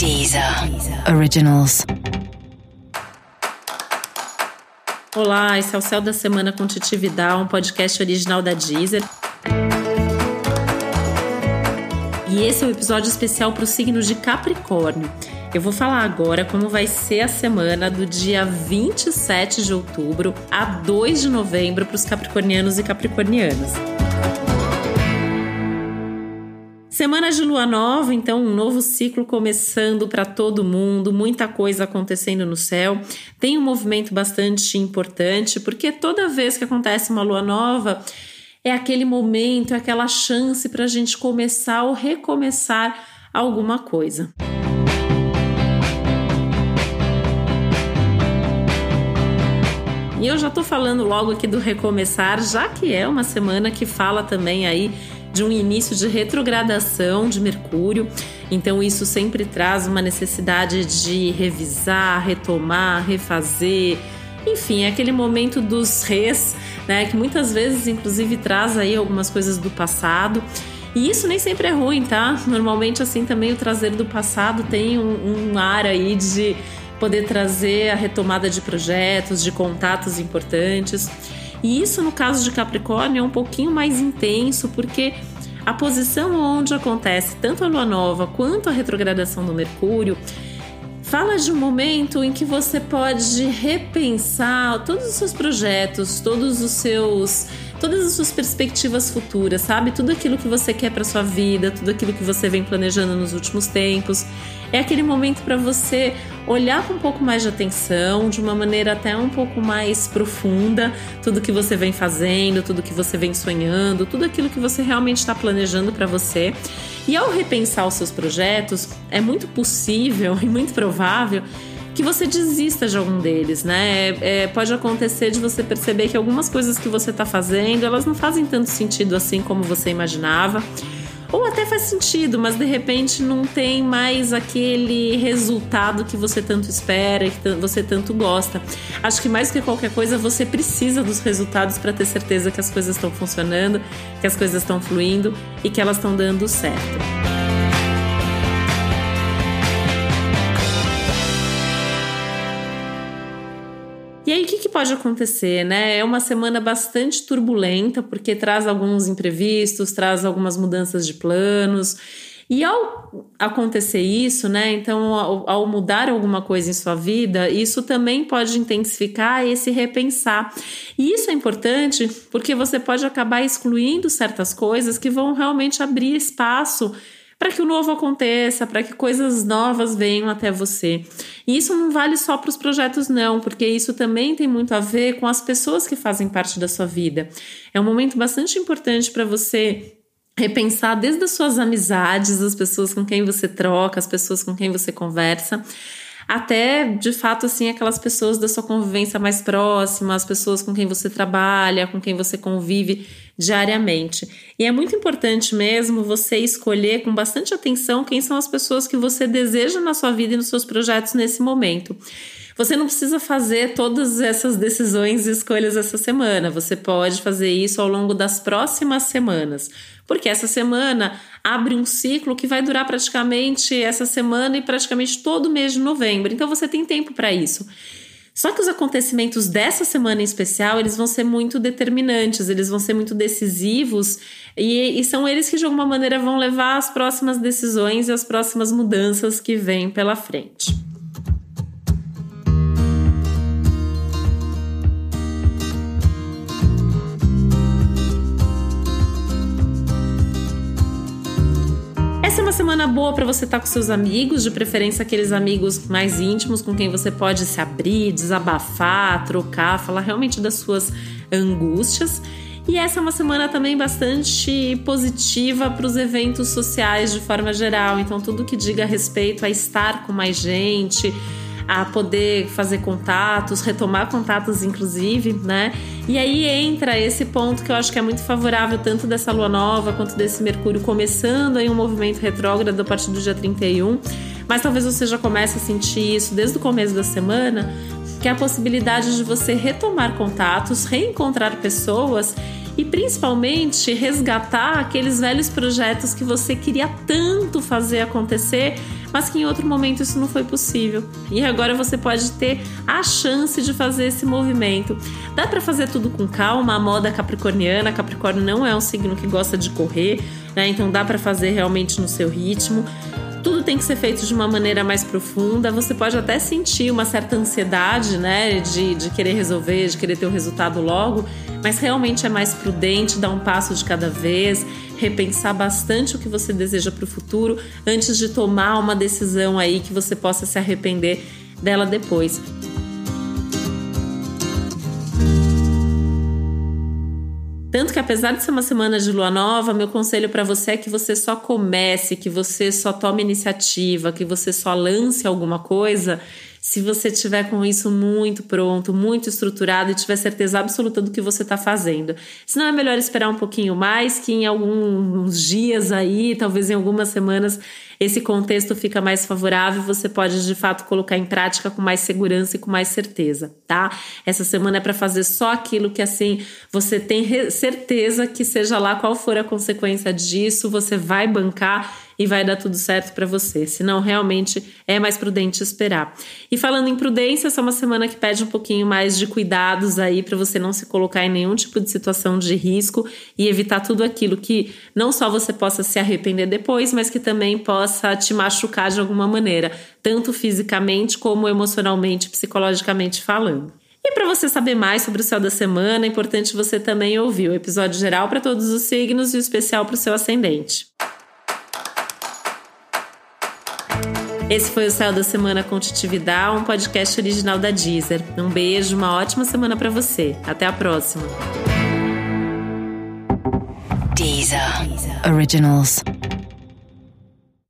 Deezer Originals. Olá, esse é o Céu da Semana com Titi um podcast original da Deezer. E esse é um episódio especial para o signo de Capricórnio. Eu vou falar agora como vai ser a semana do dia 27 de outubro a 2 de novembro para os capricornianos e capricornianas. Semana de lua nova, então um novo ciclo começando para todo mundo, muita coisa acontecendo no céu. Tem um movimento bastante importante, porque toda vez que acontece uma lua nova, é aquele momento, é aquela chance para a gente começar ou recomeçar alguma coisa. E eu já tô falando logo aqui do recomeçar, já que é uma semana que fala também aí de um início de retrogradação de Mercúrio. Então, isso sempre traz uma necessidade de revisar, retomar, refazer. Enfim, é aquele momento dos res, né? Que muitas vezes, inclusive, traz aí algumas coisas do passado. E isso nem sempre é ruim, tá? Normalmente, assim, também o trazer do passado tem um, um ar aí de poder trazer a retomada de projetos, de contatos importantes. E isso, no caso de Capricórnio, é um pouquinho mais intenso, porque a posição onde acontece tanto a lua nova quanto a retrogradação do Mercúrio fala de um momento em que você pode repensar todos os seus projetos, todos os seus todas as suas perspectivas futuras, sabe? Tudo aquilo que você quer para sua vida, tudo aquilo que você vem planejando nos últimos tempos. É aquele momento para você olhar com um pouco mais de atenção, de uma maneira até um pouco mais profunda, tudo que você vem fazendo, tudo que você vem sonhando, tudo aquilo que você realmente está planejando para você. E ao repensar os seus projetos, é muito possível e muito provável que você desista de algum deles, né? É, pode acontecer de você perceber que algumas coisas que você está fazendo, elas não fazem tanto sentido assim como você imaginava. Ou até faz sentido, mas de repente não tem mais aquele resultado que você tanto espera, que você tanto gosta. Acho que mais que qualquer coisa, você precisa dos resultados para ter certeza que as coisas estão funcionando, que as coisas estão fluindo e que elas estão dando certo. Pode acontecer, né? É uma semana bastante turbulenta, porque traz alguns imprevistos, traz algumas mudanças de planos. E ao acontecer isso, né? Então, ao, ao, mudar alguma coisa em sua vida, isso também pode intensificar esse repensar. E isso é importante porque você pode acabar excluindo certas coisas que vão realmente abrir espaço para que o novo aconteça, para que coisas novas venham até você. E isso não vale só para os projetos, não, porque isso também tem muito a ver com as pessoas que fazem parte da sua vida. É um momento bastante importante para você repensar desde as suas amizades, as pessoas com quem você troca, as pessoas com quem você conversa, até de fato assim aquelas pessoas da sua convivência mais próxima, as pessoas com quem você trabalha, com quem você convive diariamente. E é muito importante mesmo você escolher com bastante atenção quem são as pessoas que você deseja na sua vida e nos seus projetos nesse momento. Você não precisa fazer todas essas decisões e escolhas essa semana. Você pode fazer isso ao longo das próximas semanas, porque essa semana abre um ciclo que vai durar praticamente essa semana e praticamente todo mês de novembro. Então você tem tempo para isso. Só que os acontecimentos dessa semana em especial, eles vão ser muito determinantes, eles vão ser muito decisivos e, e, são eles que de alguma maneira vão levar às próximas decisões e às próximas mudanças que vêm pela frente. Semana boa para você estar tá com seus amigos, de preferência aqueles amigos mais íntimos com quem você pode se abrir, desabafar, trocar, falar realmente das suas angústias. E essa é uma semana também bastante positiva para os eventos sociais de forma geral. Então, tudo que diga respeito a estar com mais gente, a poder fazer contatos, retomar contatos, inclusive, né? E aí entra esse ponto que eu acho que é muito favorável, tanto dessa lua nova quanto desse Mercúrio começando aí um movimento retrógrado a partir do dia 31. Mas talvez você já comece a sentir isso desde o começo da semana, que é a possibilidade de você retomar contatos, reencontrar pessoas e principalmente resgatar aqueles velhos projetos que você queria tanto fazer acontecer, mas que em outro momento isso não foi possível. E agora você pode ter a chance de fazer esse movimento. Dá para fazer tudo com calma, a moda capricorniana, Capricórnio não é um signo que gosta de correr, né? Então dá para fazer realmente no seu ritmo. Tudo tem que ser feito de uma maneira mais profunda. Você pode até sentir uma certa ansiedade, né, de, de querer resolver, de querer ter o resultado logo, mas realmente é mais prudente dar um passo de cada vez, repensar bastante o que você deseja para o futuro antes de tomar uma decisão aí que você possa se arrepender dela depois. Tanto que apesar de ser uma semana de lua nova, meu conselho para você é que você só comece, que você só tome iniciativa, que você só lance alguma coisa se você tiver com isso muito pronto, muito estruturado e tiver certeza absoluta do que você está fazendo. Se não é melhor esperar um pouquinho mais, que em alguns dias aí, talvez em algumas semanas, esse contexto fica mais favorável, você pode de fato colocar em prática com mais segurança e com mais certeza, tá? Essa semana é para fazer só aquilo que assim você tem certeza que seja lá qual for a consequência disso, você vai bancar e vai dar tudo certo para você. Senão, realmente é mais prudente esperar. E falando em prudência, essa é uma semana que pede um pouquinho mais de cuidados aí para você não se colocar em nenhum tipo de situação de risco e evitar tudo aquilo que não só você possa se arrepender depois, mas que também possa te machucar de alguma maneira, tanto fisicamente como emocionalmente, psicologicamente falando. E para você saber mais sobre o céu da semana, é importante você também ouvir o episódio geral para todos os signos e o especial para o seu ascendente. Esse foi o Céu da Semana com Titividade, um podcast original da Deezer. Um beijo, uma ótima semana para você. Até a próxima. Deezer. Originals.